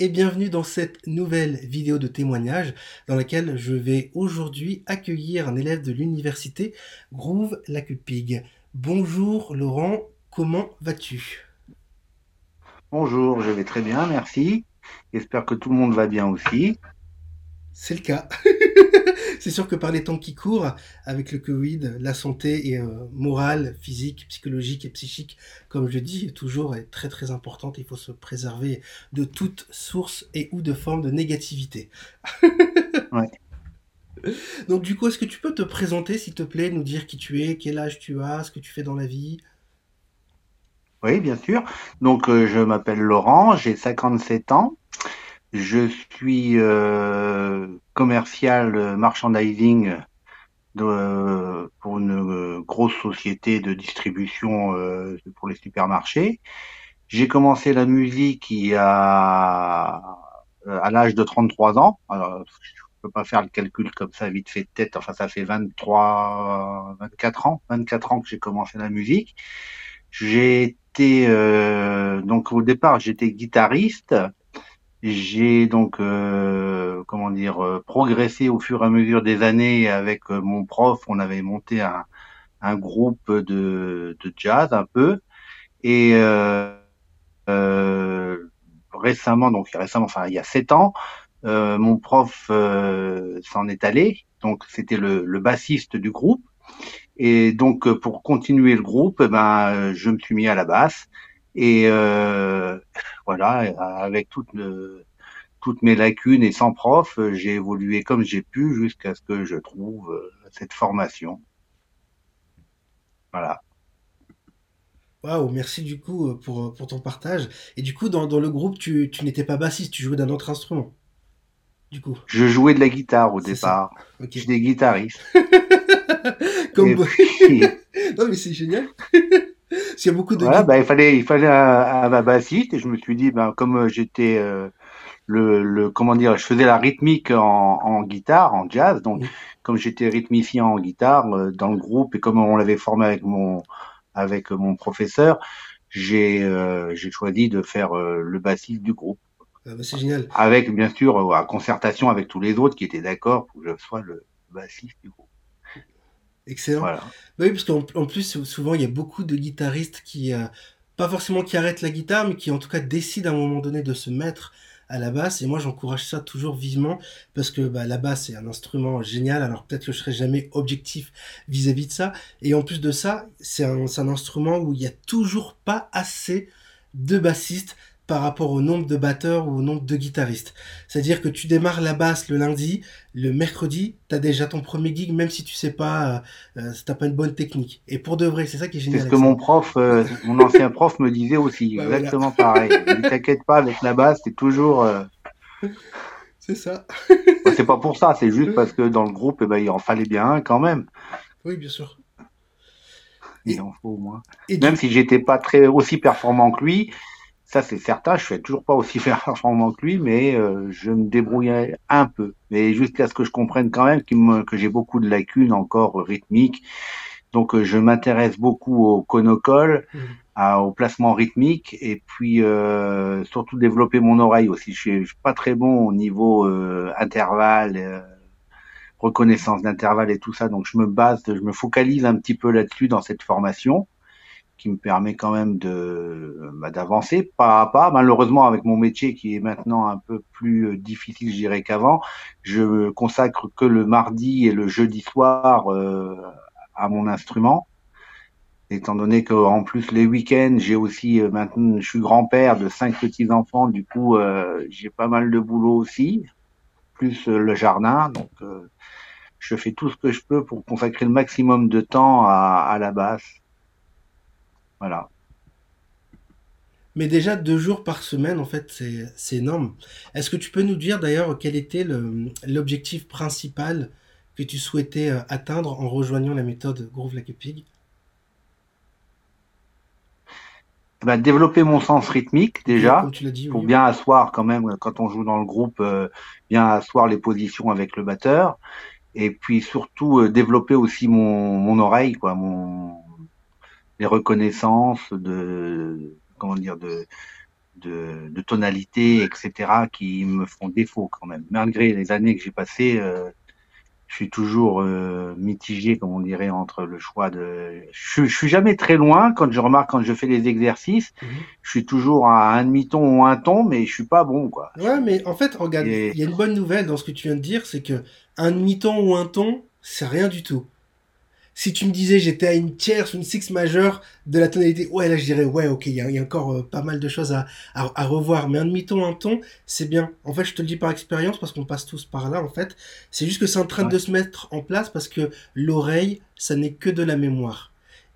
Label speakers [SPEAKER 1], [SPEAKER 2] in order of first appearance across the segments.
[SPEAKER 1] et bienvenue dans cette nouvelle vidéo de témoignage dans laquelle je vais aujourd'hui accueillir un élève de l'université Groove Lacupig. Bonjour Laurent, comment vas-tu?
[SPEAKER 2] Bonjour, je vais très bien, merci. J'espère que tout le monde va bien aussi.
[SPEAKER 1] C'est le cas. c'est sûr que par les temps qui courent, avec le Covid, la santé est, euh, morale, physique, psychologique et psychique, comme je dis, toujours est très très importante. Il faut se préserver de toute source et ou de forme de négativité.
[SPEAKER 2] Ouais.
[SPEAKER 1] Donc du coup, est-ce que tu peux te présenter, s'il te plaît, nous dire qui tu es, quel âge tu as, ce que tu fais dans la vie?
[SPEAKER 2] Oui, bien sûr. Donc, euh, je m'appelle Laurent, j'ai 57 ans. Je suis euh, commercial euh, merchandising de- euh, pour une euh, grosse société de distribution euh, pour les supermarchés. J'ai commencé la musique il y a à l'âge de 33 ans. Alors, je peux pas faire le calcul comme ça vite fait de tête. Enfin, ça fait 23, 24 ans, 24 ans que j'ai commencé la musique. J'ai été euh, donc au départ j'étais guitariste. J'ai donc euh, comment dire euh, progressé au fur et à mesure des années avec euh, mon prof. On avait monté un, un groupe de, de jazz un peu. Et euh, euh, récemment donc récemment enfin il y a sept ans euh, mon prof s'en est allé. Donc c'était le, le bassiste du groupe. Et donc pour continuer le groupe eh ben je me suis mis à la basse et euh, voilà avec toutes le- toutes mes lacunes et sans prof euh, j'ai évolué comme j'ai pu jusqu'à ce que je trouve euh, cette formation voilà
[SPEAKER 1] Waouh, merci du coup euh, pour, euh, pour ton partage. Et du coup, dans, dans le groupe, tu, tu n'étais pas bassiste, tu jouais d'un autre instrument. Du coup,
[SPEAKER 2] je jouais de la guitare au départ
[SPEAKER 1] Ok.
[SPEAKER 2] j'étais guitariste
[SPEAKER 1] Comme
[SPEAKER 2] et
[SPEAKER 1] bon-
[SPEAKER 2] puis
[SPEAKER 1] Non, mais c'est génial. Parce qu'il y a beaucoup de
[SPEAKER 2] Voilà,
[SPEAKER 1] guides.
[SPEAKER 2] bah, il fallait, il fallait un, un bassiste et je me suis dit, ben, comme euh, j'étais euh, le, le, comment dire, je faisais la rythmique en, en guitare, en jazz, donc
[SPEAKER 1] Mm.
[SPEAKER 2] comme j'étais rythmicien en guitare euh, dans le groupe et comme on l'avait formé avec mon, avec mon professeur, j'ai, euh, j'ai choisi de faire le bassiste du groupe,
[SPEAKER 1] Ah bah, c'est génial.
[SPEAKER 2] avec bien sûr à concertation avec tous les autres qui étaient d'accord pour que je sois le bassiste du groupe.
[SPEAKER 1] Excellent.
[SPEAKER 2] Voilà.
[SPEAKER 1] Bah oui, parce qu'en en plus, sou- souvent, il y a beaucoup de guitaristes qui, euh, pas forcément qui arrêtent la guitare, mais qui en tout cas décident à un moment donné de se mettre à la basse. Et moi, j'encourage ça toujours vivement, parce que bah, la basse est un instrument génial. Alors peut-être que je serai jamais objectif vis-à-vis de ça. Et en plus de ça, c'est un, c'est un instrument où il y a toujours pas assez de bassistes par rapport au nombre de batteurs ou au nombre de guitaristes. C'est-à-dire que tu démarres la basse le lundi, le mercredi, t'as déjà ton premier gig, même si tu sais pas, euh, euh, si t'as pas une bonne technique. Et pour de vrai, c'est ça qui est
[SPEAKER 2] C'est
[SPEAKER 1] génial
[SPEAKER 2] ce
[SPEAKER 1] avec
[SPEAKER 2] que
[SPEAKER 1] ça.
[SPEAKER 2] mon prof, euh, mon ancien prof me disait aussi,
[SPEAKER 1] Bah voilà,
[SPEAKER 2] exactement pareil. Il dit, t'inquiète pas, avec la basse, c'est toujours, euh,
[SPEAKER 1] c'est ça.
[SPEAKER 2] bah, c'est pas pour ça, c'est juste parce que dans le groupe, eh ben, il en fallait bien un quand même.
[SPEAKER 1] Oui, bien sûr.
[SPEAKER 2] Il
[SPEAKER 1] Et,
[SPEAKER 2] en faut au moins.
[SPEAKER 1] et
[SPEAKER 2] Même
[SPEAKER 1] du,
[SPEAKER 2] si j'étais pas très aussi performant que lui, ça c'est certain, je suis toujours pas aussi performant que lui, mais euh, je me débrouillais un peu. Mais jusqu'à ce que je comprenne quand même me- que j'ai beaucoup de lacunes encore rythmiques. Donc euh, je m'intéresse beaucoup au conocole,
[SPEAKER 1] Mhm.
[SPEAKER 2] à- au placement rythmique, et puis euh, surtout développer mon oreille aussi. Je suis, je suis pas très bon au niveau euh, intervalle, euh, reconnaissance d'intervalle et tout ça. Donc je me base, je me focalise un petit peu là-dessus dans cette formation qui me permet quand même de bah, d'avancer pas à pas. Malheureusement, avec mon métier qui est maintenant un peu plus euh, difficile, je dirais qu'avant, je consacre que le mardi et le jeudi soir euh, à mon instrument. Étant donné qu'en plus les week-ends, j'ai aussi euh, maintenant, je suis grand-père de cinq petits enfants, du coup euh, j'ai pas mal de boulot aussi, plus euh, le jardin, donc euh, je fais tout ce que je peux pour consacrer le maximum de temps à, à la basse. Voilà.
[SPEAKER 1] mais déjà deux jours par semaine, en fait, c'est, énorme. Est-ce que tu peux nous dire d'ailleurs quel était l'objectif principal que tu souhaitais euh, atteindre en rejoignant la méthode Groove Like a Pig?
[SPEAKER 2] Bah, développer mon sens rythmique déjà,
[SPEAKER 1] tu dit,
[SPEAKER 2] pour
[SPEAKER 1] oui.
[SPEAKER 2] bien asseoir quand même quand on joue dans le groupe, euh, bien asseoir les positions avec le batteur, et puis surtout euh, développer aussi mon, mon oreille, quoi, mon les reconnaissances de comment dire de de, de tonalité, etc., qui me font défaut quand même. Malgré les années que j'ai passées, euh, je suis toujours euh, mitigé, comme on dirait, entre le choix de. Je, je, suis jamais très loin quand je remarque quand je fais les exercices. Mhm. Je suis toujours à un demi-ton ou un ton, mais je suis pas bon, quoi.
[SPEAKER 1] Ouais, mais en fait, regarde, il y a une bonne nouvelle dans ce que tu viens de dire, c'est que un demi-ton ou un ton, c'est rien du tout si tu me disais j'étais à une tierce ou une six majeure de la tonalité, ouais, là je dirais, ouais, ok, il y, a, encore euh, pas mal de choses à, à, revoir. Mais un demi-ton, un ton, c'est bien. En fait, je te le dis par expérience parce qu'on passe tous par là, en fait. C'est juste que c'est en train de se mettre en place parce que l'oreille, ça n'est que de la mémoire.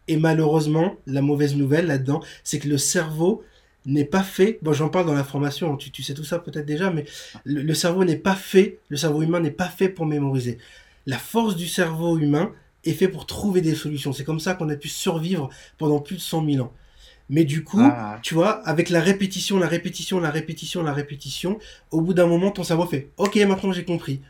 [SPEAKER 1] Et malheureusement, la mauvaise nouvelle là-dedans, c'est que le cerveau n'est pas fait, bon j'en parle dans la formation, tu, tu sais tout ça peut-être déjà, mais le cerveau n'est pas fait, le cerveau humain n'est pas fait pour mémoriser. La force du cerveau humain, est fait pour trouver des solutions. C'est comme ça qu'on a pu survivre pendant plus de 100 000 ans. Mais du coup, ah. tu vois, avec la répétition, la répétition, la répétition, la répétition, au bout d'un moment, ton cerveau fait OK, maintenant j'ai compris.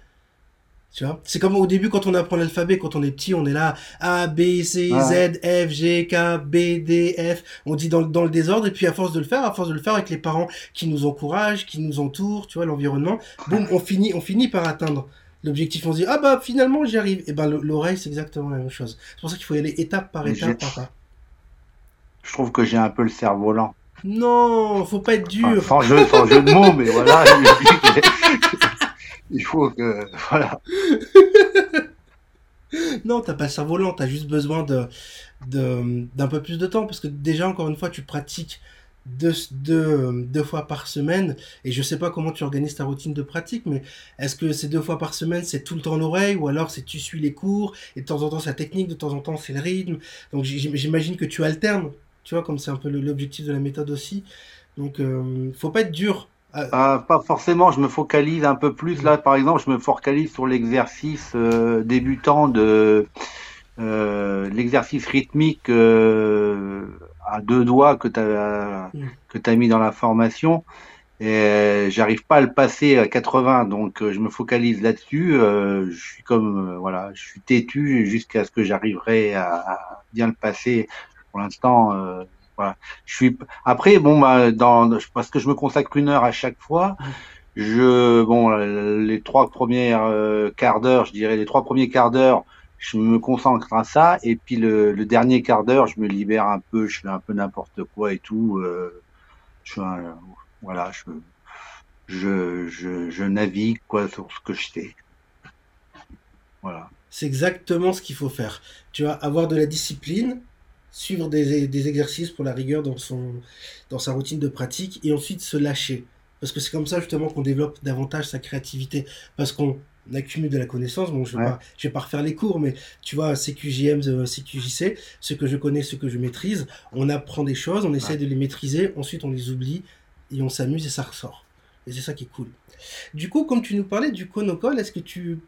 [SPEAKER 1] Tu vois? C'est comme au début quand on apprend l'alphabet, quand on est petit, on est là A, B, C, Z, F, G, K, B, D, F. On dit dans, dans, le désordre, et puis à force de le faire, à force de le faire avec les parents qui nous encouragent, qui nous entourent, tu vois, l'environnement, boum, on finit, on finit par atteindre l'objectif, on se dit, ah bah finalement j'y arrive. Et ben l'oreille, c'est exactement la même chose. C'est pour ça qu'il faut y aller étape par étape,
[SPEAKER 2] Je trouve que j'ai un peu le cerveau lent.
[SPEAKER 1] Non, faut pas être dur.
[SPEAKER 2] sans, jeu, sans jeu de mots, mais voilà. il faut que. Voilà.
[SPEAKER 1] non, t'as pas le cerveau lent, t'as juste besoin de d'un peu plus de temps parce que déjà encore une fois tu pratiques deux, deux, deux, fois par semaine, et je sais pas comment tu organises ta routine de pratique, mais est-ce que ces deux fois par semaine, c'est tout le temps l'oreille, ou alors c'est tu suis les cours, et de temps en temps c'est la technique, de temps en temps c'est le rythme. Donc j'imagine que tu alternes, tu vois, comme c'est un peu l'objectif de la méthode aussi. Donc euh, faut pas être dur.
[SPEAKER 2] Ah, pas forcément, je me focalise un peu plus. Là, par exemple, je me focalise sur l'exercice euh, débutant de euh, l'exercice rythmique euh, à deux doigts que tu as, mm. que as mis dans la formation. Et j'arrive pas à le passer à 80, donc euh, je me focalise là-dessus. Euh, je suis comme euh, voilà, je suis têtu jusqu'à ce que j'arriverai à, bien le passer. Pour l'instant, voilà. Je suis après bon bah, dans parce que je me consacre une heure à chaque fois. Je bon les trois premières quarts d'heure, je dirais les trois premiers quarts d'heure, je me concentre à ça et puis le, dernier quart d'heure je me libère un peu je fais un peu n'importe quoi et tout euh, je voilà je, navigue quoi sur ce que je sais. Voilà.
[SPEAKER 1] C'est exactement ce qu'il faut faire. Tu vas avoir de la discipline suivre des, des exercices pour la rigueur dans son dans sa routine de pratique et ensuite se lâcher. Parce que c'est comme ça justement qu'on développe davantage sa créativité. Parce qu'on on accumule de la connaissance. Bon, je vais, je vais pas refaire les cours, mais tu vois, CQJM, euh, CQJC, ce que je connais, ce que je maîtrise, on apprend des choses, on essaie de les maîtriser, ensuite on les oublie et on s'amuse et ça ressort. Et c'est ça qui est cool. Du coup, comme tu nous parlais du conocol, est-ce que tu,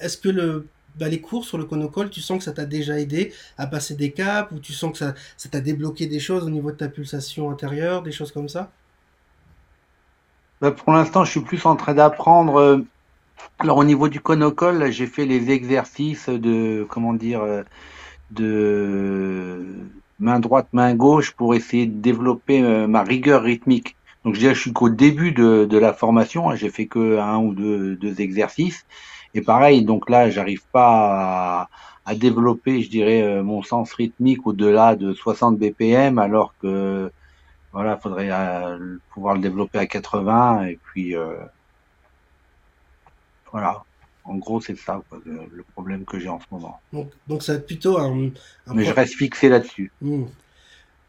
[SPEAKER 1] est-ce que le, bah, les cours sur le conocol, tu sens que ça t'a déjà aidé à passer des caps ou tu sens que ça, ça t'a débloqué des choses au niveau de ta pulsation intérieure, des choses comme ça?
[SPEAKER 2] Bah, pour l'instant, je suis plus en train d'apprendre euh, alors au niveau du conocole, j'ai fait les exercices de comment dire euh, de main droite, main gauche pour essayer de développer euh, ma rigueur rythmique. Donc je je suis qu'au début de, la formation, hein, j'ai fait que un ou deux, exercices. Et pareil, donc là, j'arrive pas à, à, développer, je dirais, euh, mon sens rythmique au-delà de 60 BPM, alors que voilà, faudrait pouvoir le développer à 80 et puis voilà. En gros, c'est ça le, problème que j'ai en ce moment.
[SPEAKER 1] Donc, donc ça va être plutôt un.
[SPEAKER 2] Mais je reste fixé là-dessus.
[SPEAKER 1] Hmm.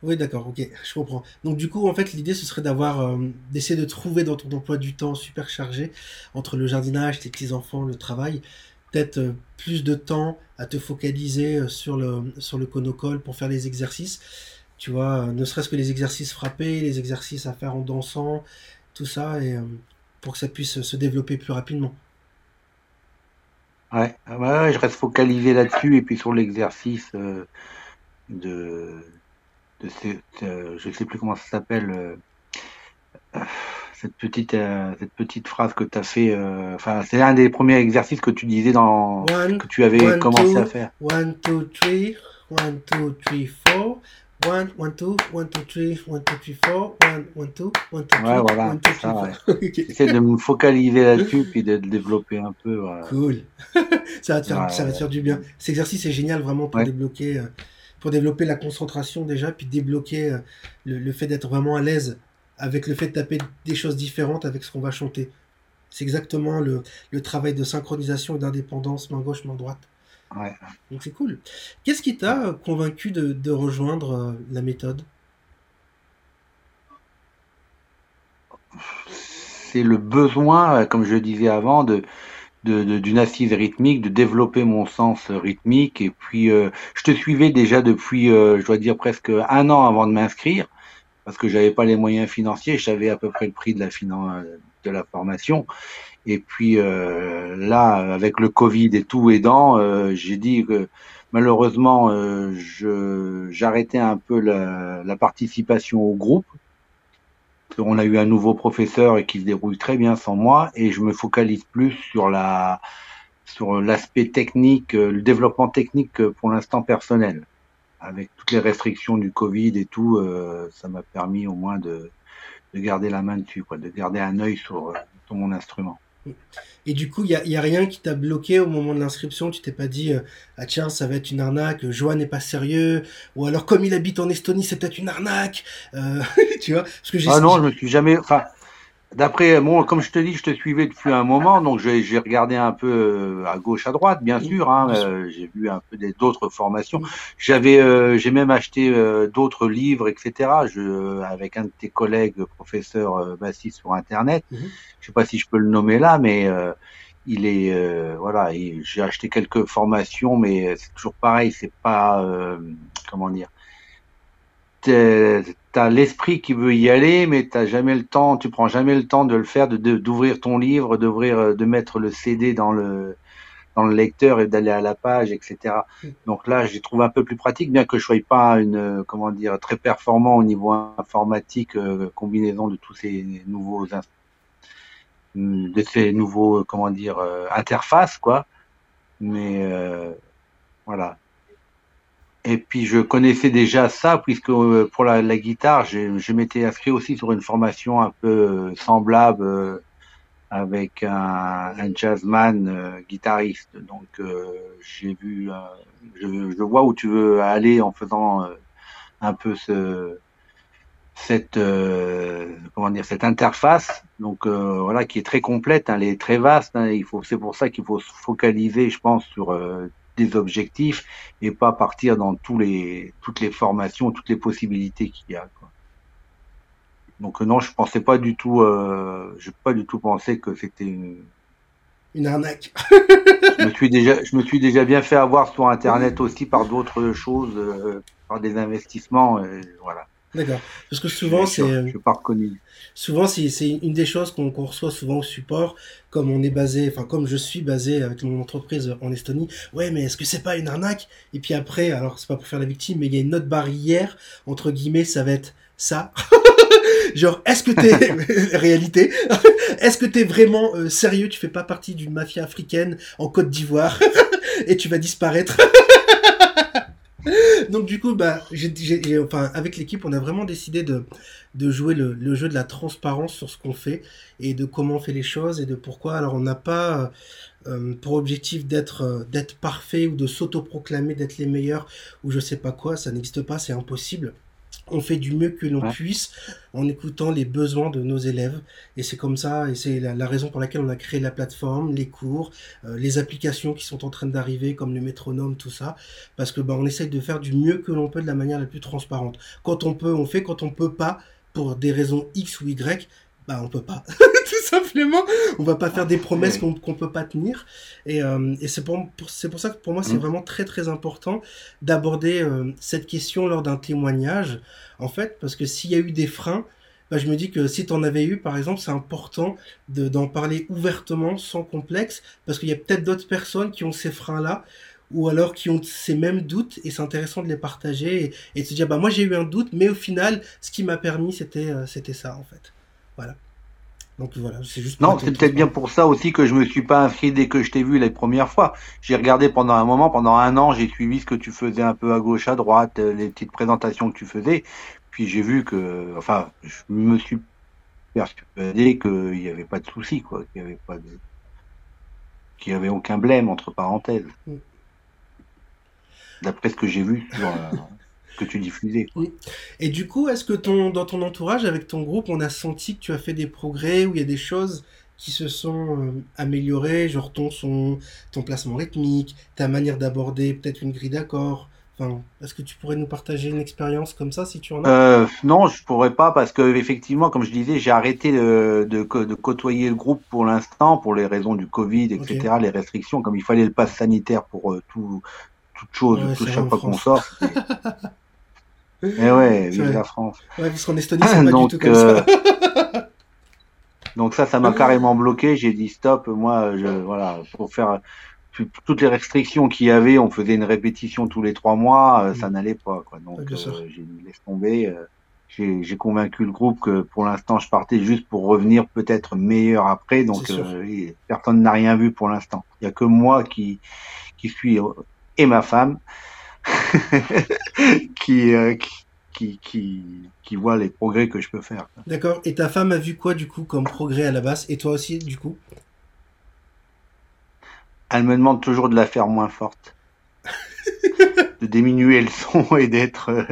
[SPEAKER 1] Oui, d'accord, ok, je comprends. Donc du coup, en fait, l'idée, ce serait d'avoir, euh, d'essayer de trouver dans ton emploi du temps super chargé, entre le jardinage, tes petits-enfants, le travail, peut-être euh, plus de temps à te focaliser euh, sur le, sur le conocole pour faire les exercices. Tu vois, ne serait-ce que les exercices frappés, les exercices à faire en dansant, tout ça, et pour que ça puisse se développer plus rapidement.
[SPEAKER 2] Ouais, ouais, je reste focalisé là-dessus et puis sur l'exercice euh, de, de euh, je sais plus comment ça s'appelle, euh, cette petite cette petite phrase que tu as fait. Enfin, c'est un des premiers exercices que tu disais dans que tu avais commencé à faire.
[SPEAKER 1] One two three, one two three four, 1, 1, 2, 1, 2, 3, 1, 2, 3, 4, 1, 1, 2, 1, 2, 3,
[SPEAKER 2] Ouais, voilà,
[SPEAKER 1] 1, 2,
[SPEAKER 2] c'est
[SPEAKER 1] 3,
[SPEAKER 2] ça, ouais.
[SPEAKER 1] 4. Ok.
[SPEAKER 2] J'essaie de me focaliser là-dessus, puis de le développer un peu. voilà.
[SPEAKER 1] Cool. ça va te faire,
[SPEAKER 2] Ouais,
[SPEAKER 1] ça va te faire du bien. Cet exercice est génial vraiment pour
[SPEAKER 2] ouais,
[SPEAKER 1] débloquer, euh, pour développer la concentration déjà, puis débloquer euh, le, le fait d'être vraiment à l'aise avec le fait de taper des choses différentes avec ce qu'on va chanter. C'est exactement le, le travail de synchronisation et d'indépendance, main gauche, main droite.
[SPEAKER 2] Ouais.
[SPEAKER 1] Donc c'est cool. Qu'est-ce qui t'a euh, convaincu de, de rejoindre euh, la méthode?
[SPEAKER 2] C'est le besoin, euh, comme je le disais avant, de, d'une assise rythmique, de développer mon sens rythmique. Et puis, euh, je te suivais déjà depuis, euh, je dois dire, presque un an avant de m'inscrire, parce que j'avais pas les moyens financiers. Je savais à peu près le prix de la, de la formation. Et puis euh, là, avec le Covid et tout aidant, euh, j'ai dit que malheureusement, euh, je j'arrêtais un peu la, la participation au groupe. On a eu un nouveau professeur et qui se débrouille très bien sans moi, et je me focalise plus sur la sur l'aspect technique, le développement technique pour l'instant personnel. Avec toutes les restrictions du Covid et tout, euh, ça m'a permis au moins de, de garder la main dessus, quoi, de garder un œil sur, sur mon instrument.
[SPEAKER 1] Et du coup, il n'y a, y a rien qui t'a bloqué au moment de l'inscription. Tu t'es pas dit, euh, ah tiens, ça va être une arnaque, Johan n'est pas sérieux, ou alors comme il habite en Estonie, c'est peut-être une arnaque. Euh, tu vois, parce que j'ai,
[SPEAKER 2] Ah non, je me suis jamais. Enfin, d'après moi, comme je te dis, je te suivais depuis un moment, donc j'ai regardé un peu euh, à gauche, à droite, bien sûr. Hein, euh, j'ai vu un peu d'autres formations. J'avais, euh, j'ai même acheté euh, d'autres livres, etc. Je, avec un de tes collègues professeurs euh, bassiste sur Internet.
[SPEAKER 1] Mhm.
[SPEAKER 2] Je sais pas si je peux le nommer là, mais euh, il est, euh, voilà, il- j'ai acheté quelques formations, mais c'est toujours pareil. C'est pas, euh, comment dire t'as l'esprit qui veut y aller, mais t'as jamais le temps, tu prends jamais le temps de le faire, de d'ouvrir ton livre, d'ouvrir, euh, de mettre le CD dans le dans le lecteur et d'aller à la page, etc. Donc là, j'ai trouvé un peu plus pratique, bien que je sois pas une, euh, comment dire, très performant au niveau informatique, euh, combinaison de tous ces nouveaux, de ces nouveaux, comment dire, euh, interfaces, quoi. Mais euh, voilà. Et puis je connaissais déjà ça puisque euh, pour la, la guitare, j'ai- je m'étais inscrit aussi sur une formation un peu euh, semblable euh, avec un, un jazzman euh, guitariste. Donc euh, j'ai vu, euh, je, je vois où tu veux aller en faisant un peu ce, cette comment dire cette interface. Donc voilà qui est très complète, hein, elle est très vaste. hein, il faut, c'est pour ça qu'il faut se focaliser, je pense, sur des objectifs et pas partir dans tous les toutes les formations, toutes les possibilités qu'il y a. Quoi. Donc non, je pensais pas du tout, euh, je pas du tout pensé que c'était. une-
[SPEAKER 1] une arnaque.
[SPEAKER 2] Je me suis déjà, je me suis déjà bien fait avoir sur Internet aussi par d'autres choses, euh, par des investissements. euh, voilà.
[SPEAKER 1] D'accord. Parce que
[SPEAKER 2] Je
[SPEAKER 1] souvent, c'est, euh,
[SPEAKER 2] je suis pas reconnu.
[SPEAKER 1] souvent, c'est, une des choses qu'on, qu'on reçoit souvent au support, comme on est basé, enfin, comme je suis basé avec mon entreprise en Estonie. Ouais, mais est-ce que c'est pas une arnaque? Et puis après, alors, c'est pas pour faire la victime, mais il y a une autre barrière, entre guillemets, ça va être ça. Genre, est-ce que t'es réalité? Est-ce que t'es vraiment euh, sérieux? Tu fais pas partie d'une mafia africaine en Côte d'Ivoire et tu vas disparaître Donc du coup, bah, j'ai- enfin, avec l'équipe, on a vraiment décidé de, de jouer le, le jeu de la transparence sur ce qu'on fait et de comment on fait les choses et de pourquoi. Alors on n'a pas euh, pour objectif d'être euh, d'être parfait ou de s'autoproclamer d'être les meilleurs ou je sais pas quoi, ça n'existe pas, c'est impossible. On fait du mieux que l'on
[SPEAKER 2] Ouais.
[SPEAKER 1] puisse en écoutant les besoins de nos élèves et c'est comme ça et c'est la, la raison pour laquelle on a créé la plateforme, les cours, euh, les applications qui sont en train d'arriver comme le métronome, tout ça parce que bah, on essaye de faire du mieux que l'on peut de la manière la plus transparente. Quand on peut, on fait. Quand on peut pas, pour des raisons X ou Y, bah on peut pas. Tout simplement, on va pas faire des promesses qu'on qu'on peut pas tenir. Et, euh, et c'est pour, pour- c'est pour ça que pour moi c'est
[SPEAKER 2] Mm.
[SPEAKER 1] vraiment très très important d'aborder euh, cette question lors d'un témoignage. En fait, parce que s'il y a eu des freins. Bah, je me dis que si tu en avais eu, par exemple, c'est important de- d'en parler ouvertement, sans complexe, parce qu'il y a peut-être d'autres personnes qui ont ces freins-là, ou alors qui ont ces mêmes doutes et c'est intéressant de les partager et, et de se dire bah moi j'ai eu un doute mais au final ce qui m'a permis c'était euh, c'était ça en fait voilà Donc voilà, c'est juste.
[SPEAKER 2] Non, c'est peut-être bien pour ça aussi que je me suis pas inscrit dès que je t'ai vu les premières fois. J'ai regardé pendant un moment, pendant un an, j'ai suivi ce que tu faisais un peu à gauche, à droite, euh, les petites présentations que tu faisais. Puis j'ai vu que, enfin, je me suis persuadé qu'il n'y avait pas de souci, quoi, qu'il n'y avait pas de, qu'il n'y avait aucun blême entre parenthèses. Mm. D'après ce que j'ai vu sur, euh, que tu diffusais.
[SPEAKER 1] Et du coup, est-ce que ton, dans ton entourage, avec ton groupe, on a senti que tu as fait des progrès, où il y a des choses qui se sont euh, améliorées, genre ton son, ton placement rythmique, ta manière d'aborder peut-être une grille d'accords? Enfin, est-ce que tu pourrais nous partager une expérience comme ça si tu en as?
[SPEAKER 2] Euh, Non, je pourrais pas parce que effectivement, comme je disais, j'ai arrêté de, de, côtoyer le groupe pour l'instant pour les raisons du Covid, etc., les restrictions. Comme il fallait le pass sanitaire pour euh, tout, toute chose, chaque fois qu'on sort. Eh ouais, vive la France.
[SPEAKER 1] Ouais, parce qu'en Estonie, c'est pas donc, du tout comme ça.
[SPEAKER 2] Euh, donc ça, ça m'a carrément bloqué. J'ai dit stop. Moi, je, voilà, pour faire toutes les restrictions qu'il y avait, on faisait une répétition tous les trois mois, euh, ça mm. n'allait pas. Quoi. Donc euh, j'ai dit laisse tomber. j'ai convaincu le groupe que pour l'instant, je partais juste pour revenir peut-être meilleur après. Donc personne n'a rien vu pour l'instant. Il y a que moi qui qui suis et ma femme euh, qui, qui, qui, qui, voit les progrès que je peux faire.
[SPEAKER 1] D'accord. Et ta femme a vu quoi du coup comme progrès à la base? Et toi aussi du coup?
[SPEAKER 2] Elle me demande toujours de la faire moins forte. de diminuer le son et d'être euh,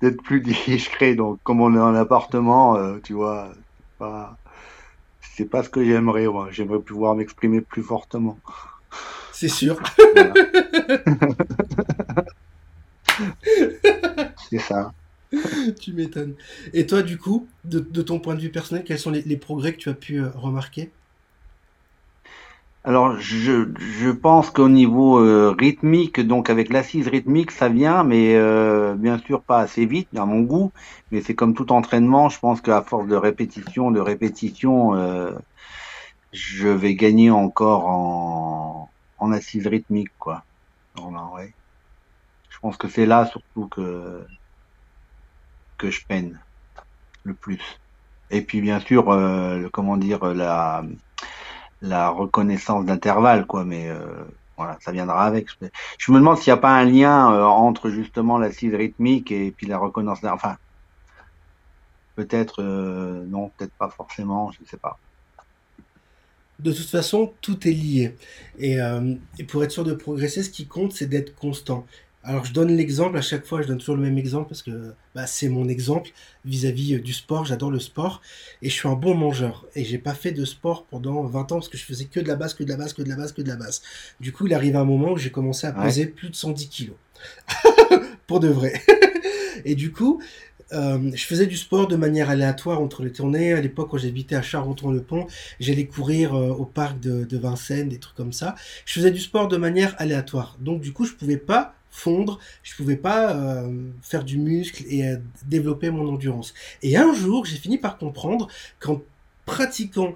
[SPEAKER 2] d'être plus discret. Donc comme on est en appartement, euh, tu vois, c'est pas, c'est pas ce que j'aimerais. J'aimerais pouvoir m'exprimer plus fortement.
[SPEAKER 1] C'est sûr.
[SPEAKER 2] C'est ça.
[SPEAKER 1] tu m'étonnes. Et toi, du coup, de, ton point de vue personnel, quels sont les, progrès que tu as pu euh, remarquer?
[SPEAKER 2] Alors, je, pense qu'au niveau euh, rythmique, donc avec l'assise rythmique, ça vient, mais euh, bien sûr pas assez vite, à mon goût. Mais c'est comme tout entraînement, je pense qu'à force de répétition, de répétition, je vais gagner encore en, en assise rythmique, quoi. ouais. Je pense que c'est là surtout que que je peine le plus. Et puis bien sûr, euh, comment dire, la la reconnaissance d'intervalle, quoi. Mais euh, voilà, ça viendra avec. Je me demande s'il n'y a pas un lien euh, entre justement l'assise rythmique et puis la reconnaissance. Enfin, peut-être non, peut-être pas forcément, je ne sais pas
[SPEAKER 1] de toute façon, tout est lié. Euh, et, pour être sûr de progresser, ce qui compte, c'est d'être constant. Alors je donne l'exemple, à chaque fois je donne toujours le même exemple parce que bah, c'est mon exemple vis-à-vis euh, du sport, j'adore le sport et je suis un bon mangeur et j'ai pas fait de sport pendant 20 ans parce que je faisais que de la base, que de la base, que de la base, que de la base. Du coup il arrive un moment où j'ai commencé à peser plus de 110 kilos. pour de vrai. et du coup, euh, je faisais du sport de manière aléatoire entre les tournées. À l'époque, quand j'habitais à Charenton-le-Pont, j'allais courir euh, au parc de, Vincennes, des trucs comme ça. Je faisais du sport de manière aléatoire. Donc, du coup, je pouvais pas fondre, je pouvais pas euh, faire du muscle et développer mon endurance. Et un jour, j'ai fini par comprendre qu'en pratiquant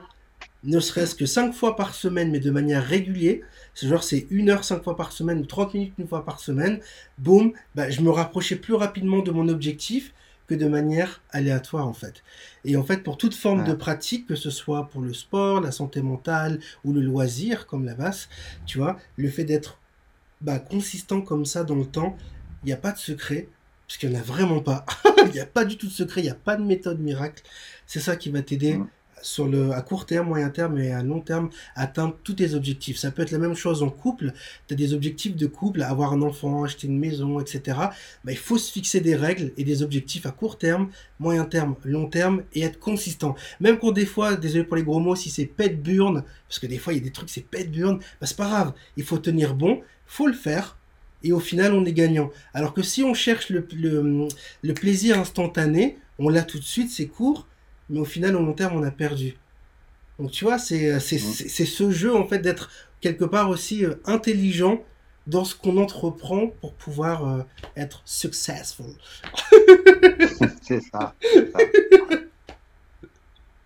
[SPEAKER 1] ne serait-ce que 5 fois par semaine, mais de manière régulière, c'est genre c'est une heure 5 fois par semaine ou 30 minutes une fois par semaine, boum, bah, je me rapprochais plus rapidement de mon objectif que de manière aléatoire en fait. Et en fait, pour toute forme de pratique, que ce soit pour le sport, la santé mentale ou le loisir comme la basse, tu vois, le fait d'être bah, consistant comme ça dans le temps, il n'y a pas de secret, parce qu'il n'y en a vraiment pas. Il n'y a pas du tout de secret, il n'y a pas de méthode miracle. C'est ça qui va t'aider mmh sur le, à court terme, moyen terme et à long terme, atteindre tous tes objectifs. Ça peut être la même chose en couple. Tu as des objectifs de couple, avoir un enfant, acheter une maison, etc. Bah, il faut se fixer des règles et des objectifs à court terme, moyen terme, long terme et être consistant. Même quand des fois, désolé pour les gros mots, si c'est pète burn, parce que des fois il y a des trucs c'est pète burn, bah, c'est pas grave. Il faut tenir bon, faut le faire. Et au final, on est gagnant. Alors que si on cherche le, le, le plaisir instantané, on l'a tout de suite, c'est court, mais au final, au long terme, on a perdu. Donc tu vois, c'est c'est mmh. ce jeu en fait d'être quelque part aussi euh, intelligent dans ce qu'on entreprend pour pouvoir euh, être successful.
[SPEAKER 2] c'est ça.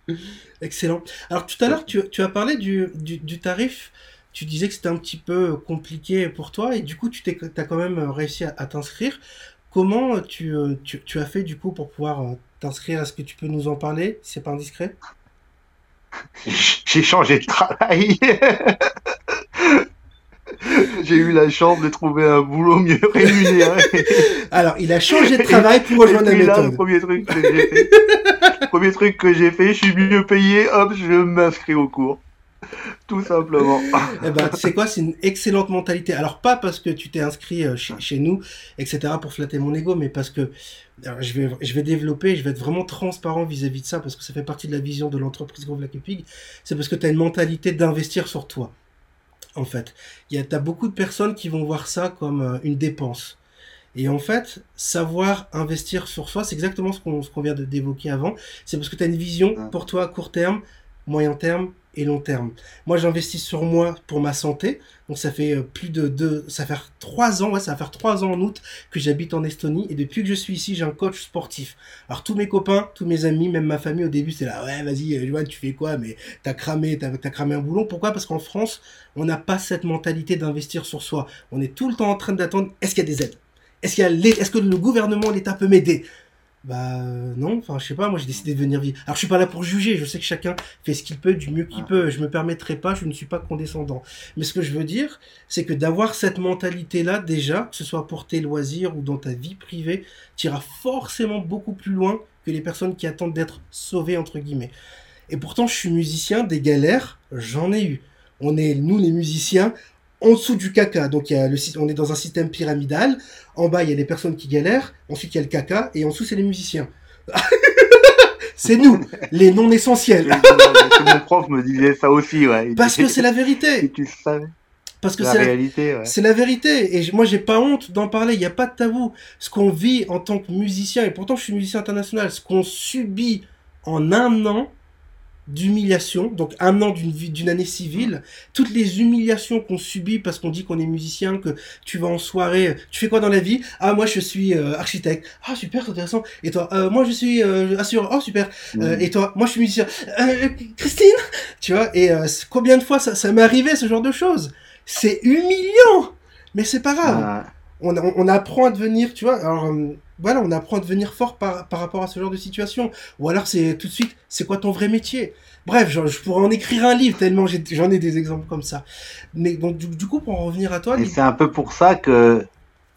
[SPEAKER 1] Excellent. Alors tout à l'heure, tu, tu, as parlé du, du, du tarif. Tu disais que c'était un petit peu compliqué pour toi et du coup, tu as quand même réussi à, t'inscrire. Comment tu, tu, tu, as fait du coup pour pouvoir euh, t'inscrire Est-ce que tu peux nous en parler? C'est pas indiscret?
[SPEAKER 2] J'ai changé de travail. J'ai eu la chance de trouver un boulot mieux rémunéré.
[SPEAKER 1] Alors, il a changé de travail pour rejoindre la méthode.
[SPEAKER 2] le premier truc que j'ai fait, le premier truc que j'ai fait, je suis mieux payé, hop, je m'inscris au cours. Tout simplement.
[SPEAKER 1] Eh ben, tu sais quoi, c'est une excellente mentalité. Alors, pas parce que tu t'es inscrit euh, chez, chez, nous, etc., pour flatter mon ego, mais parce que je, vais, je vais développer, je vais être vraiment transparent vis-à-vis de ça, parce que ça fait partie de la vision de l'entreprise Gros Black Pig. C'est parce que tu as une mentalité d'investir sur toi en fait. Il y a, beaucoup de personnes qui vont voir ça comme euh, une dépense. Et en fait, savoir investir sur soi, c'est exactement ce qu'on vient d'évoquer avant. C'est parce que tu as une vision pour toi à court terme, moyen terme long terme. Moi, j'investis sur moi pour ma santé. Donc, ça fait euh, plus de deux, ça fait trois ans, ouais, ça va faire trois ans en août que j'habite en Estonie. Et depuis que je suis ici, j'ai un coach sportif. Alors, tous mes copains, tous mes amis, même ma famille, au début, c'est là, ouais, vas-y, euh, Joanne, tu fais quoi? Mais t'as cramé, t'as as cramé un boulon. Pourquoi? Parce qu'en France, on n'a pas cette mentalité d'investir sur soi. On est tout le temps en train d'attendre, est-ce qu'il y a des aides? Est-ce qu'il y a est-ce que le gouvernement, l'État peut m'aider? Bah euh, non, enfin je sais pas, moi j'ai décidé de venir vivre. Alors je suis pas là pour juger, je sais que chacun fait ce qu'il peut du mieux qu'il ah. peut, je me permettrai pas, je ne suis pas condescendant. Mais ce que je veux dire, c'est que d'avoir cette mentalité là déjà, que ce soit pour tes loisirs ou dans ta vie privée, tu iras forcément beaucoup plus loin que les personnes qui attendent d'être sauvées entre guillemets. Et pourtant je suis musicien, des galères, j'en ai eu. On est nous les musiciens, en dessous du caca. Donc il y a le, on est dans un système pyramidal. En bas, il y a les personnes qui galèrent. Ensuite, il y a le caca. Et en dessous, c'est les musiciens. c'est nous, les non essentiels.
[SPEAKER 2] Mon prof me disait ça aussi, ouais.
[SPEAKER 1] Parce que c'est la vérité.
[SPEAKER 2] tu savais.
[SPEAKER 1] Parce que c'est la réalité. C'est la vérité. Et moi, j'ai pas honte d'en parler. Il n'y a pas de tabou. Ce qu'on vit en tant que musicien, et pourtant je suis musicien international, ce qu'on subit en un an, d'humiliation, donc un an d'une d'une année civile, toutes les humiliations qu'on subit parce qu'on dit qu'on est musicien, que tu vas en soirée, tu fais quoi dans la vie? Ah moi je suis euh, architecte. Ah super, c'est intéressant. Et toi? Euh, Moi je suis euh, assureur. Oh super. Euh, et toi? Moi je suis musicien. Christine? Tu vois? Et combien de fois ça, ça m'est arrivé ce genre de choses? C'est humiliant, mais c'est pas grave. Ah. On, on, on, apprend à devenir, tu vois? Alors voilà, on apprend à devenir fort par, par rapport à ce genre de situation. Ou alors c'est tout de suite, c'est quoi ton vrai métier? Bref, je, je, pourrais en écrire un livre tellement j'en ai, des exemples comme ça. Mais donc du, coup, pour en revenir à toi,
[SPEAKER 2] c'est un peu pour ça que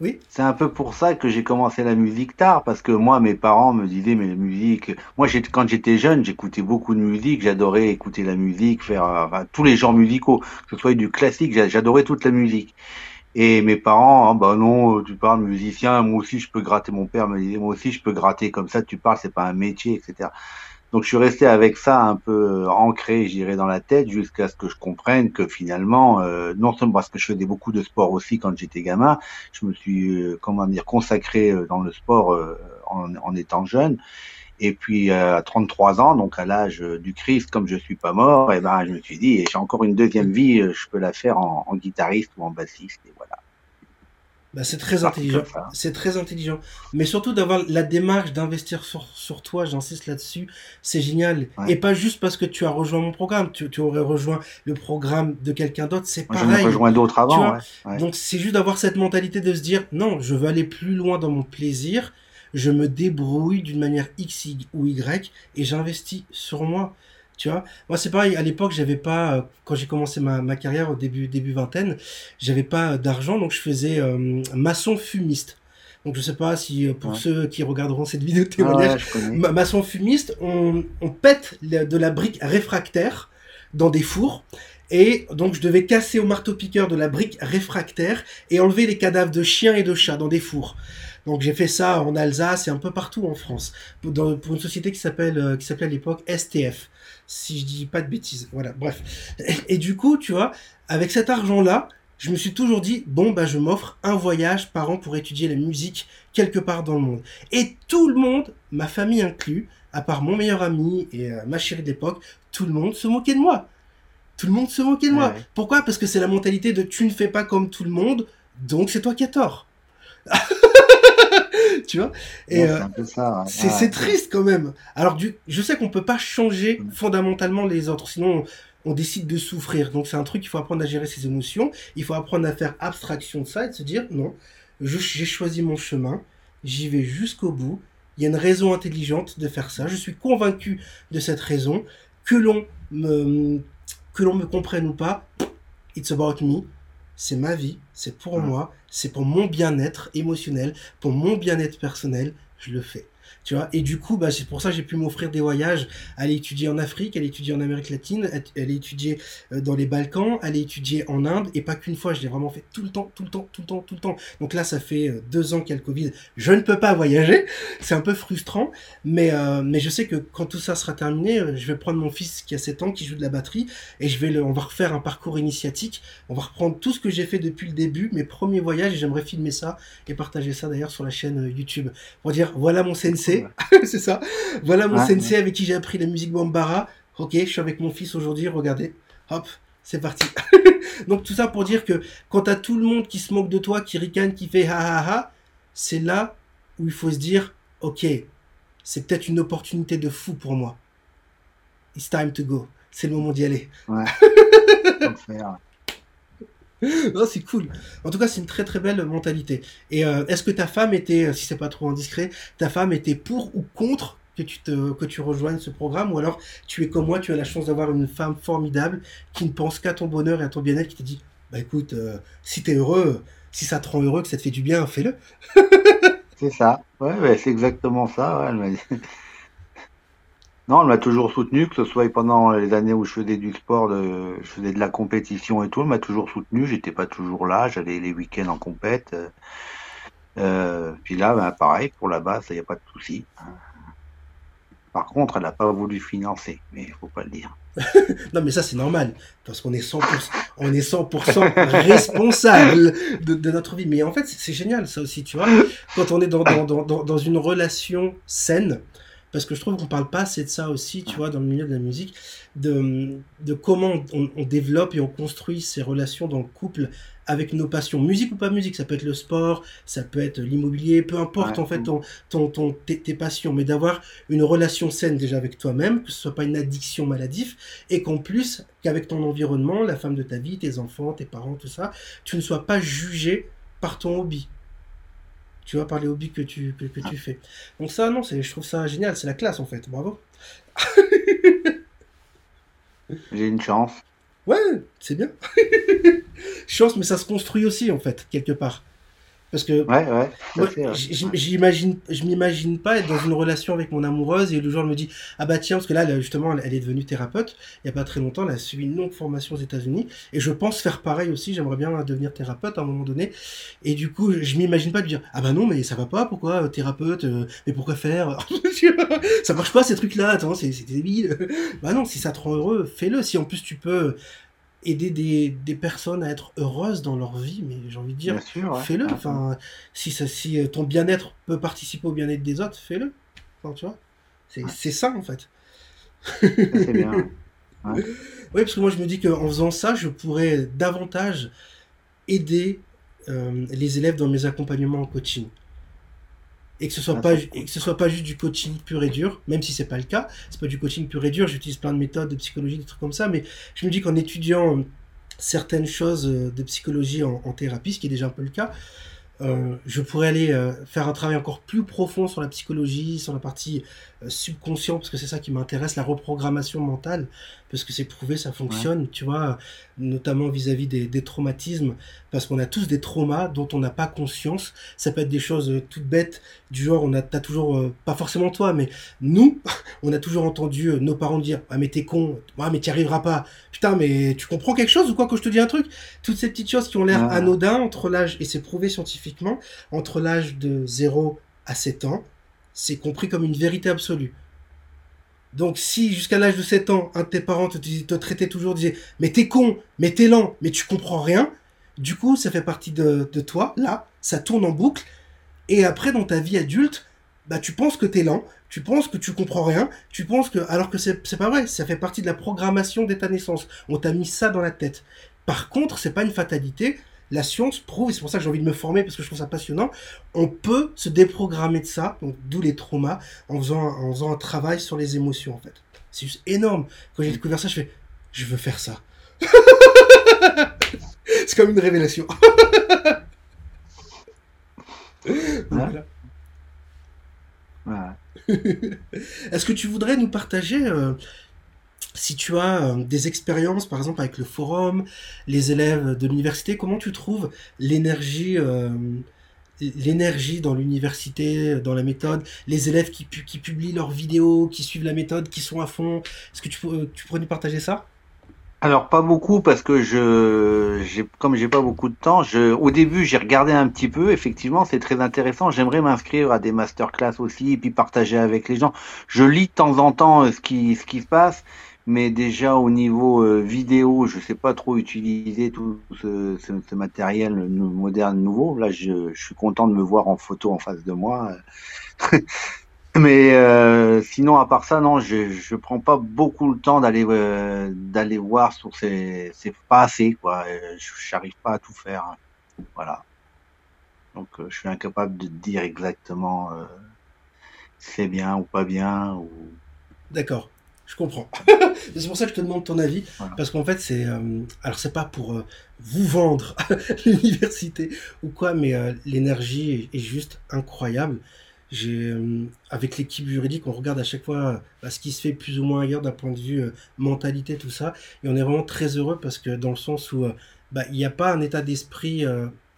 [SPEAKER 2] oui. C'est un peu pour ça que j'ai commencé la musique tard, parce que moi, mes parents me disaient, mais la musique, moi, quand j'étais jeune, j'écoutais beaucoup de musique, j'adorais écouter la musique, faire enfin, tous les genres musicaux, que ce soit du classique, j'adorais toute la musique. Et mes parents, hein, non, euh, tu parles musicien, moi aussi je peux gratter. Mon père me disait, moi aussi je peux gratter comme ça. Tu parles, c'est pas un métier, etc. Donc je suis resté avec ça un peu euh, ancré, je dirais, dans la tête, jusqu'à ce que je comprenne que finalement, euh, non seulement parce que je faisais beaucoup de sport aussi quand j'étais gamin, je me suis, comment dire, consacré dans le sport en, en étant jeune. Et puis euh, à 33 ans, donc à l'âge du Christ, comme je suis pas mort, et eh ben je me suis dit, j'ai encore une deuxième vie, euh, je peux la faire en, en guitariste ou en bassiste, et voilà.
[SPEAKER 1] Bah, c'est très intelligent. C'est très intelligent. Mais surtout d'avoir la démarche d'investir sur, sur toi, j'insiste là-dessus, c'est génial. Et pas juste parce que tu as rejoint mon programme, tu, tu aurais rejoint le programme de quelqu'un d'autre, c'est pareil. J'en ai
[SPEAKER 2] rejoint d'autres avant.
[SPEAKER 1] Ouais. Donc c'est juste d'avoir cette mentalité de se dire, non, je veux aller plus loin dans mon plaisir, je me débrouille d'une manière X ou Y et j'investis sur moi. Tu vois, moi c'est pareil, à l'époque j'avais pas, euh, quand j'ai commencé ma, ma, carrière au début, début vingtaine, j'avais pas d'argent donc je faisais euh, maçon fumiste. Donc je sais pas si euh, pour ceux qui regarderont cette vidéo témoignage, maçon fumiste, on, on pète de la brique réfractaire dans des fours et donc je devais casser au marteau-piqueur de la brique réfractaire et enlever les cadavres de chiens et de chats dans des fours. Donc j'ai fait ça en Alsace et un peu partout en France pour, une société qui s'appelle euh, qui s'appelait à l'époque STF. Si je dis pas de bêtises, voilà. Bref. Et, du coup, tu vois, avec cet argent-là, je me suis toujours dit bon bah je m'offre un voyage par an pour étudier la musique quelque part dans le monde. Et tout le monde, ma famille inclus, à part mon meilleur ami et euh, ma chérie d'époque, tout le monde se moquait de moi. Tout le monde se moquait de moi. Pourquoi? Parce que c'est la mentalité de tu ne fais pas comme tout le monde, donc c'est toi qui as tort. tu vois Et euh, c'est triste quand même. Alors, du, je sais qu'on peut pas changer fondamentalement les autres, sinon on, décide de souffrir. Donc, c'est un truc, il faut apprendre à gérer ses émotions, il faut apprendre à faire abstraction de ça et de se dire non, j'ai choisi mon chemin, j'y vais jusqu'au bout. Il y a une raison intelligente de faire ça. Je suis convaincu de cette raison. que l'on me, que l'on me comprenne ou pas, it's about me. C'est ma vie, c'est pour moi, c'est pour mon bien-être émotionnel, pour mon bien-être personnel, je le fais tu vois. Et du coup, bah, c'est pour ça que j'ai pu m'offrir des voyages, aller étudier en Afrique, aller étudier en Amérique latine, aller étudier euh, dans les Balkans, aller étudier en Inde, et pas qu'une fois, je l'ai vraiment fait tout le temps, tout le temps, tout le temps, tout le temps. Donc là, ça fait euh, deux ans qu'il y a le Covid, je ne peux pas voyager, c'est un peu frustrant, mais, euh, mais je sais que quand tout ça sera terminé, je vais prendre mon fils qui a 7 ans, qui joue de la batterie, et je vais le, on va refaire un parcours initiatique, on va reprendre tout ce que j'ai fait depuis le début, mes premiers voyages, et j'aimerais filmer ça, et partager ça d'ailleurs sur la chaîne YouTube, pour dire, voilà mon sensei, c'est ça. Voilà mon sensei avec qui j'ai appris la musique Bambara. Ok, je suis avec mon fils aujourd'hui, regardez. Hop, c'est parti. Donc tout ça pour dire que quand t'as tout le monde qui se moque de toi, qui ricane, qui fait ha ha ha, c'est là où il faut se dire, ok, c'est peut-être une opportunité de fou pour moi. It's time to go. C'est le moment d'y aller. Ouais. non, c'est cool. En tout cas, c'est une très très belle mentalité. Et euh, est-ce que ta femme était, si c'est pas trop indiscret, ta femme était pour ou contre que tu que tu rejoignes ce programme? Ou alors tu es comme moi, tu as la chance d'avoir une femme formidable qui ne pense qu'à ton bonheur et à ton bien-être, qui te dit bah écoute, euh, si tu es heureux, si ça te rend heureux, que ça te fait du bien, fais-le.
[SPEAKER 2] c'est ça. Ouais, c'est exactement ça. Ouais, non, elle m'a toujours soutenu, que ce soit pendant les années où je faisais du sport, de, je faisais de la compétition et tout, elle m'a toujours soutenu. J'étais pas toujours là, j'allais les week-ends en compète. Euh, puis là, ben, pareil, pour la base, il n'y a pas de souci. Par contre, elle n'a pas voulu financer, mais il faut pas le dire.
[SPEAKER 1] non, mais ça, c'est normal, parce qu'on est 100%, on est 100% responsable de, notre vie. Mais en fait, c'est génial, ça aussi, tu vois. Quand on est dans, dans, dans, dans une relation saine, parce que je trouve qu'on parle pas assez de ça aussi, tu vois, dans le milieu de la musique, de, de comment on, développe et on construit ces relations dans le couple avec nos passions, musique ou pas musique, ça peut être le sport, ça peut être l'immobilier, peu importe en fait ton, ton, ton tes, passions, mais d'avoir une relation saine déjà avec toi-même, que ce soit pas une addiction maladive, et qu'en plus qu'avec ton environnement, la femme de ta vie, tes enfants, tes parents, tout ça, tu ne sois pas jugé par ton hobby tu vois, par les hobbies que tu, que, tu fais. Donc ça, non, je trouve ça génial, c'est la classe en fait, bravo.
[SPEAKER 2] J'ai une chance.
[SPEAKER 1] Ouais, c'est bien. chance, mais ça se construit aussi en fait, quelque part. Parce que
[SPEAKER 2] ouais, ouais,
[SPEAKER 1] j'imagine, je m'imagine pas être dans une relation avec mon amoureuse et le jour elle me dit ah bah tiens parce que là justement elle est devenue thérapeute il y a pas très longtemps elle a suivi une longue formation aux États-Unis et je pense faire pareil aussi j'aimerais bien devenir thérapeute à un moment donné et du coup je m'imagine pas de dire ah bah non mais ça va pas pourquoi euh, thérapeute euh, mais pourquoi faire? Ça marche pas ces trucs là attends c'est débile. Bah non si ça te rend heureux fais-le. Si en plus tu peux aider des, des, personnes à être heureuses dans leur vie, mais j'ai envie de dire, fais-le. Enfin, si, ça, si euh, ton bien-être peut participer au bien-être des autres, fais-le. Enfin, tu vois, c'est ça en fait. C'est bien. oui, parce que moi je me dis qu'en faisant ça, je pourrais davantage aider euh, les élèves dans mes accompagnements en coaching et que ce soit ah, pas et que ce soit pas juste du coaching pur et dur, même si c'est pas le cas, c'est pas du coaching pur et dur, j'utilise plein de méthodes de psychologie, des trucs comme ça, mais je me dis qu'en étudiant euh, certaines choses euh, de psychologie en, en, thérapie, ce qui est déjà un peu le cas, euh, je pourrais aller euh, faire un travail encore plus profond sur la psychologie, sur la partie euh, subconscient, parce que c'est ça qui m'intéresse, la reprogrammation mentale, parce que c'est prouvé, ça fonctionne, tu vois, notamment vis-à-vis des, des, traumatismes, parce qu'on a tous des traumas dont on n'a pas conscience. Ça peut être des choses toutes bêtes, du genre, on a, t'as toujours, pas forcément toi, mais nous, on a toujours entendu nos parents dire, ah mais t'es con, ah mais t'y arriveras pas, putain mais tu comprends quelque chose ou quoi que je te dis un truc? Toutes ces petites choses qui ont l'air anodins entre l'âge, et c'est prouvé scientifiquement, entre l'âge de 0 à 7 ans, c'est compris comme une vérité absolue. Donc si jusqu'à l'âge de 7 ans, un de tes parents te, te traitait toujours, disait mais t'es con, mais t'es lent, mais tu comprends rien, du coup ça fait partie de, toi, là, ça tourne en boucle, et après dans ta vie adulte, bah tu penses que t'es lent, tu penses que tu comprends rien, tu penses que alors que c'est pas vrai, ça fait partie de la programmation dès ta naissance. On t'a mis ça dans la tête. Par contre, c'est pas une fatalité, la science prouve, et c'est pour ça que j'ai envie de me former parce que je trouve ça passionnant, on peut se déprogrammer de ça, donc d'où les traumas, en faisant, en faisant un travail sur les émotions en fait. C'est juste énorme. Quand j'ai découvert ça, je fais, je veux faire ça. c'est comme une révélation. voilà. Est-ce que tu voudrais nous partager euh, si tu as des expériences, par exemple avec le forum, les élèves de l'université, comment tu trouves l'énergie l'énergie dans l'université, dans la méthode, les élèves qui, publient leurs vidéos, qui suivent la méthode, qui sont à fond. Est-ce que tu, pourrais nous partager ça?
[SPEAKER 2] Alors pas beaucoup parce que je, comme pas beaucoup de temps, au début j'ai regardé un petit peu. Effectivement, c'est très intéressant. J'aimerais m'inscrire à des masterclass aussi et puis partager avec les gens. Je lis de temps en temps euh, ce qui se passe, mais déjà au niveau euh, vidéo, je sais pas trop utiliser tout ce, matériel moderne nouveau. Là, je, je, suis content de me voir en photo en face de moi. Mais euh, sinon, à part ça, non, je je prends pas beaucoup le temps d'aller euh, d'aller voir sur ces c'est pas assez quoi. Euh, j'arrive pas à tout faire, voilà. Donc je suis incapable de dire exactement si c'est bien ou pas bien ou.
[SPEAKER 1] D'accord, je comprends. c'est pour ça que je te demande ton avis parce qu'en fait c'est alors c'est pas pour vous vendre l'université ou quoi, mais l'énergie est juste incroyable j'ai euh, avec l'équipe juridique, on regarde à chaque fois bah, ce qui se fait plus ou moins ailleurs d'un point de vue euh, mentalité, tout ça, et on est vraiment très heureux parce que dans le sens où euh, bah, il n'y a pas un état d'esprit.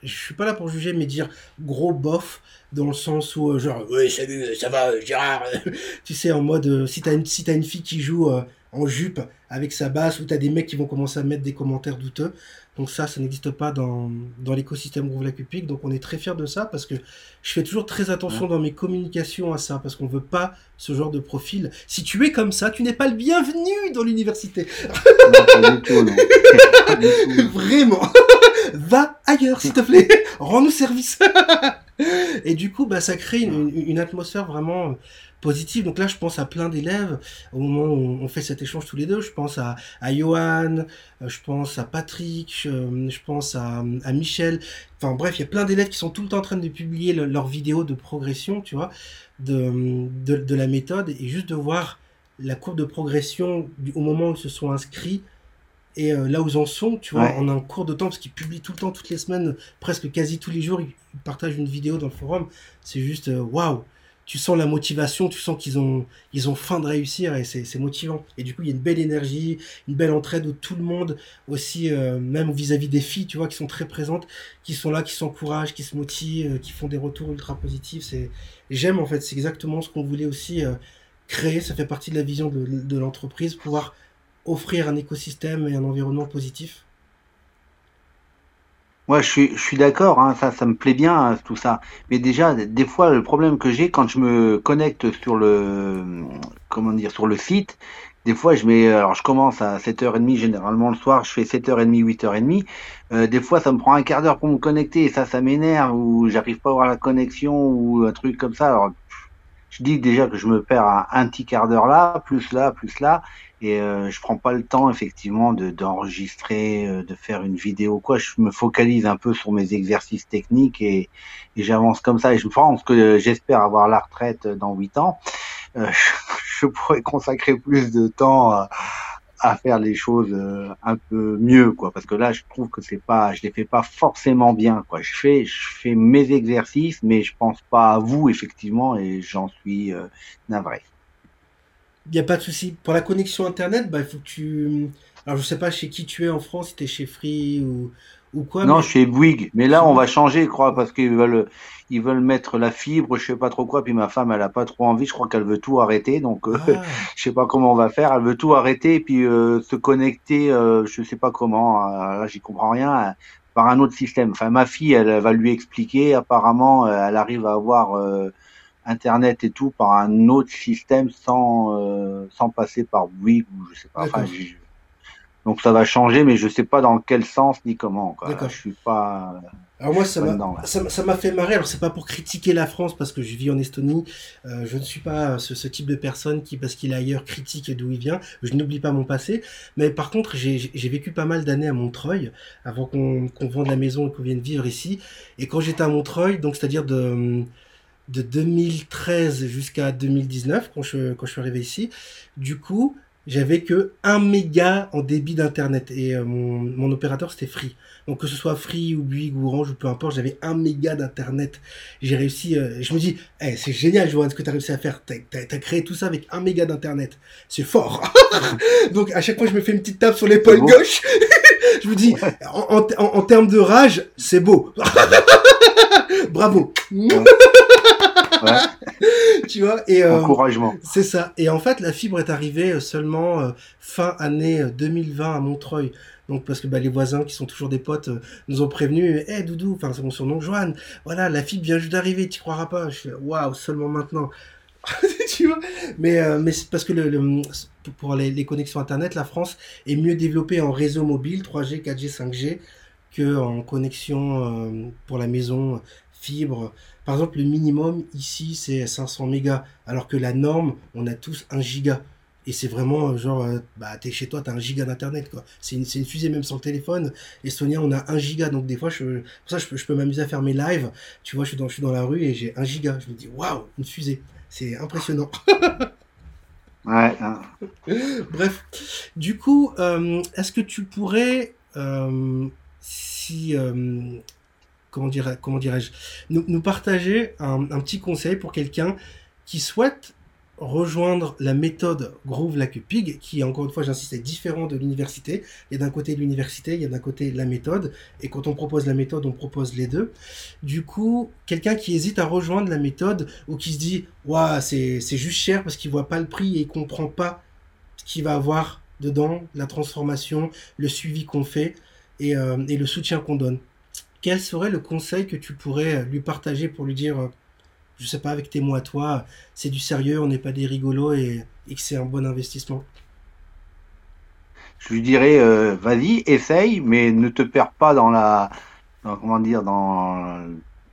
[SPEAKER 1] Je suis pas là pour juger, mais dire gros bof dans le sens où genre oui salut ça va Gérard, tu sais en mode si t'as une si t'as une fille qui joue en jupe avec sa basse ou t'as des mecs qui vont commencer à mettre des commentaires douteux. Donc ça, ça n'existe pas dans, dans l'écosystème Groove Public. Donc on est très fiers de ça parce que je fais toujours très attention dans mes communications à ça parce qu'on veut pas ce genre de profil. Si tu es comme ça, tu n'es pas le bienvenu dans l'université. Vraiment. Va ailleurs, s'il te plaît. Rends-nous service. Et du coup, bah, ça crée une, atmosphère vraiment positive. Donc là, je pense à plein d'élèves au moment où on fait cet échange tous les deux. Je pense à, à Johan, euh, je pense à Patrick, je, pense à, à, Michel. Enfin bref, il y a plein d'élèves qui sont tout le temps en train de publier leurs vidéos de progression, tu vois, de, de, de, la méthode et juste de voir la courbe de progression au moment où ils se sont inscrits et euh, là où ils en sont, tu vois, en un cours de temps, parce qu'ils publient tout le temps, toutes les semaines, presque quasi tous les jours, ils, partagent une vidéo dans le forum. C'est juste euh, waouh! tu sens la motivation, tu sens qu'ils ont, ils ont faim de réussir et c'est motivant. Et du coup, il y a une belle énergie, une belle entraide où tout le monde, aussi, euh, même vis-à-vis des filles, tu vois, qui sont très présentes, qui sont là, qui s'encouragent, qui se motivent, qui font des retours ultra positifs. C'est, j'aime en fait, c'est exactement ce qu'on voulait aussi euh, créer. Ça fait partie de la vision de, de l'entreprise, pouvoir offrir un écosystème et un environnement positif
[SPEAKER 2] moi, je suis, je suis d'accord, hein, ça, ça me plaît bien, hein, tout ça. Mais déjà, des fois, le problème que j'ai quand je me connecte sur le, comment dire, sur le site, des fois, je mets, alors je commence à 7h30, généralement le soir, je fais 7h30, 8h30. Euh, des fois, ça me prend un quart d'heure pour me connecter et ça, ça m'énerve ou j'arrive pas à avoir la connexion ou un truc comme ça. Alors, je dis déjà que je me perds un, un petit quart d'heure là, plus là, plus là et euh, je prends pas le temps effectivement de d'enregistrer, euh, de faire une vidéo quoi. Je me focalise un peu sur mes exercices techniques et, et j'avance comme ça. Et je pense que j'espère avoir la retraite dans huit ans. Euh, je, pourrais consacrer plus de temps à, à faire les choses euh, un peu mieux quoi. Parce que là, je trouve que c'est pas, je les fais pas forcément bien quoi. Je fais, je fais mes exercices, mais je pense pas à vous effectivement et j'en suis euh, navré.
[SPEAKER 1] Il n'y a pas de souci. Pour la connexion Internet, bah, il faut que tu... Alors, je sais pas chez qui tu es en France, si tu es chez Free ou, ou quoi.
[SPEAKER 2] Non, chez Bouygues. Mais là, on va changer, je crois, parce qu'ils veulent, ils veulent mettre la fibre, je sais pas trop quoi. Puis ma femme, elle a pas trop envie. Je crois qu'elle veut tout arrêter. Donc, euh, ah. je sais pas comment on va faire. Elle veut tout arrêter et puis euh, se connecter, euh, je sais pas comment. Euh, là, j'y comprends rien. Par un autre système. Enfin, ma fille, elle va lui expliquer. Apparemment, elle arrive à avoir Internet et tout par un autre système sans euh, sans passer par Bouygues ou je sais pas. Enfin, donc ça va changer, mais je sais pas dans quel sens ni comment. Quoi. Je suis pas.
[SPEAKER 1] Alors moi ça m'a fait marrer. Alors c'est pas pour critiquer la France parce que je vis en Estonie. Euh, je ne suis pas ce, ce, type de personne qui parce qu'il est ailleurs critique d'où il vient. Je n'oublie pas mon passé. Mais par contre j'ai vécu pas mal d'années à Montreuil avant qu'on qu'on vende la maison et qu'on vienne vivre ici. Et quand j'étais à Montreuil, donc c'est-à-dire de de 2013 jusqu'à 2019 quand je, quand je suis arrivé ici. Du coup, j'avais que 1 méga en débit d'internet et euh, mon, mon opérateur c'était Free. Donc que ce soit Free ou Bouygues ou Orange ou peu importe, j'avais 1 méga d'internet. J'ai réussi, euh, je me dis, hey, c'est génial Johan ce que tu as réussi à faire. Tu as, créé tout ça avec 1 méga d'internet. C'est fort. Donc à chaque fois je me fais une petite tape sur l'épaule gauche. je me dis, en, en, en termes de rage, c'est beau. Bravo. tu vois et
[SPEAKER 2] euh, encouragement.
[SPEAKER 1] C'est ça. Et en fait, la fibre est arrivée euh, seulement euh, fin année 2020 à Montreuil. Donc parce que bah, les voisins qui sont toujours des potes nous ont prévenu, hé hey, Doudou, enfin c'est mon surnom, Joanne, voilà, la fibre vient juste d'arriver, tu croiras pas. Je waouh, seulement maintenant. tu vois? Mais mais c'est parce que le, pour les, les, connexions internet, la France est mieux développée en réseau mobile 3G, 4G, 5G que en connexion pour la maison fibre. Par exemple, le minimum ici, c'est 500 mégas, alors que la norme, on a tous 1 giga. Et c'est vraiment euh, genre, euh, bah, t'es chez toi, t'as un giga d'internet, quoi. C'est une, une, fusée même sans le téléphone. Estonia, on a 1 giga, donc des fois, je, pour ça, je peux, je peux m'amuser à faire mes lives. Tu vois, je suis dans, je suis dans la rue et j'ai 1 giga. Je me dis, waouh, une fusée. C'est impressionnant.
[SPEAKER 2] ouais. Hein.
[SPEAKER 1] Bref. Du coup, euh, est-ce que tu pourrais, euh, si, euh, comment dirais, comment dirais-je, nous, partager un, petit conseil pour quelqu'un qui souhaite rejoindre la méthode Groove Like a Pig, qui, encore une fois, j'insiste, est différent de l'université. Il y a d'un côté l'université, il y a d'un côté la méthode, et quand on propose la méthode, on propose les deux. Du coup, quelqu'un qui hésite à rejoindre la méthode, ou qui se dit, waouh, c'est juste cher parce qu'il voit pas le prix et il comprend pas ce qu'il va avoir dedans, la transformation, le suivi qu'on fait, et, euh, et le soutien qu'on donne quel serait le conseil que tu pourrais euh, lui partager pour lui dire, euh, je sais pas, avec tes mots à toi, c'est du sérieux, on n'est pas des rigolos et, que c'est un bon investissement?
[SPEAKER 2] Je lui dirais, euh, vas-y, essaye, mais ne te perds pas dans la, comment dire, dans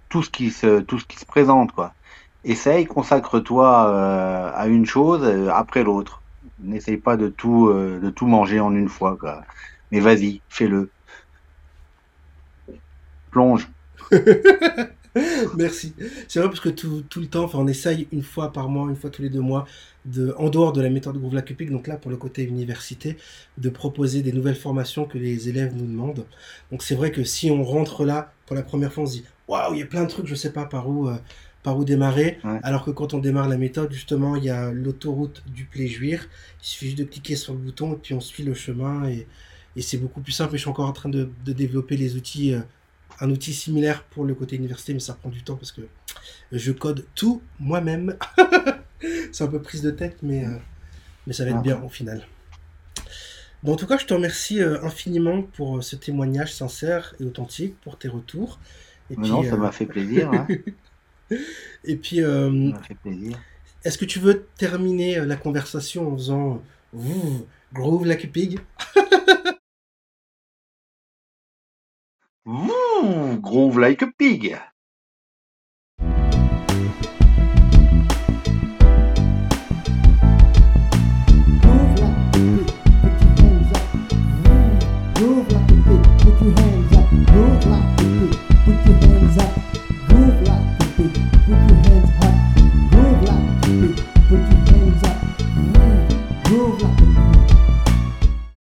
[SPEAKER 2] tout ce qui se, tout ce qui se présente, quoi. Essaye, consacre-toi à une chose après l'autre. N'essaye pas de tout, de tout manger en une fois. Mais vas-y, fais-le plonge.
[SPEAKER 1] Merci. C'est vrai parce que tout, tout, le temps, enfin, on essaye une fois par mois, une fois tous les deux mois, de, en dehors de la méthode Groove Lacupic, donc là pour le côté université, de proposer des nouvelles formations que les élèves nous demandent. Donc c'est vrai que si on rentre là pour la première fois, on se dit waouh, il y a plein de trucs, je sais pas par où, euh, par où démarrer.
[SPEAKER 2] Ouais.
[SPEAKER 1] Alors que quand on démarre la méthode, justement, il y a l'autoroute du Pléjuir. Il suffit juste de cliquer sur le bouton et puis on suit le chemin et, et c'est beaucoup plus simple. Et je suis encore en train de, de développer les outils. Un outil similaire pour le côté université, mais ça prend du temps parce que je code tout moi-même. c'est un peu prise de tête, mais, euh, mais ça va être bien au final. Bon, en tout cas, je te remercie euh, infiniment pour euh, ce témoignage sincère et authentique, pour tes retours.
[SPEAKER 2] Et puis, non, ça m'a fait plaisir. Hein.
[SPEAKER 1] et puis. Est-ce que tu veux terminer la conversation en faisant vous groove like a pig
[SPEAKER 2] Woo, groove like a pig.
[SPEAKER 1] Like a pig, put your hands up. Mmm,
[SPEAKER 2] like a pig.